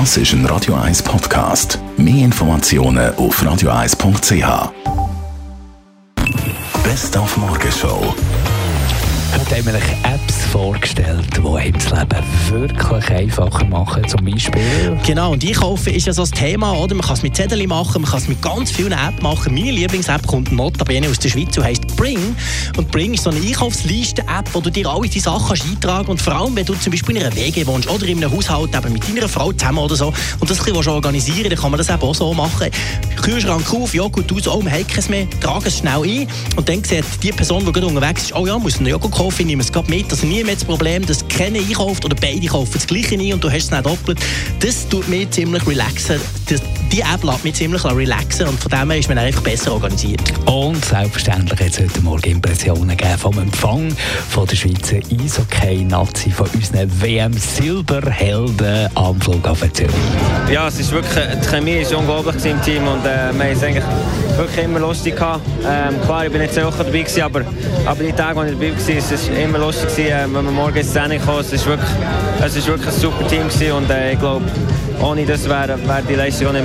Das ist ein Radio 1 Podcast. Mehr Informationen auf radio1.ch. Best auf Morgenshow. Heute haben wir Apps vorgestellt, die einem das Leben wirklich einfacher machen. Zum Beispiel. Genau, und Einkaufen ist ja so das Thema, oder? Man kann es mit Zetteln machen, man kann es mit ganz vielen Apps machen. Meine Lieblings-App kommt notabene aus der Schweiz und heisst Bring. Und Bring ist so eine Einkaufsliste-App, wo du dir alle deine Sachen kannst eintragen Und vor allem, wenn du zum Beispiel in einer WG wohnst oder in einem Haushalt eben mit deiner Frau zusammen oder so und das ein bisschen organisieren dann kann man das eben auch so machen. Kühlschrank auf, Joghurt aus, oh, wir haben es mehr, trage es schnell ein und dann sieht die Person, die gerade unterwegs ist, oh ja, muss einen Joghurt kaufen, nehme es gerade mit. Also nie mehr das Problem, dass keiner einkauft oder beide kaufen das Gleiche ein und du hast es nicht doppelt. Das tut mich ziemlich relaxen. Das, die App lässt mich ziemlich relaxen und von dem her ist man einfach besser organisiert. Und selbstverständlich hat es heute Morgen Impressionen gegeben vom Empfang von der Schweizer Eishockey-Nazi, von unseren WM-Silberhelden am Flughafen Zürich. Ja, es ist wirklich, die Chemie ist unglaublich im Team und äh, wir haben es eigentlich wirklich immer lustig gehabt. Ähm, klar, ich bin nicht so hoch dabei gewesen, aber, aber die Tage, als ich dabei war, ist es immer lustig gewesen, äh, wenn wir morgen ins Training kommen. Es ist wirklich, es ist wirklich ein super Team gewesen und äh, ich glaube, ohne das wäre wär die Leistung auch nicht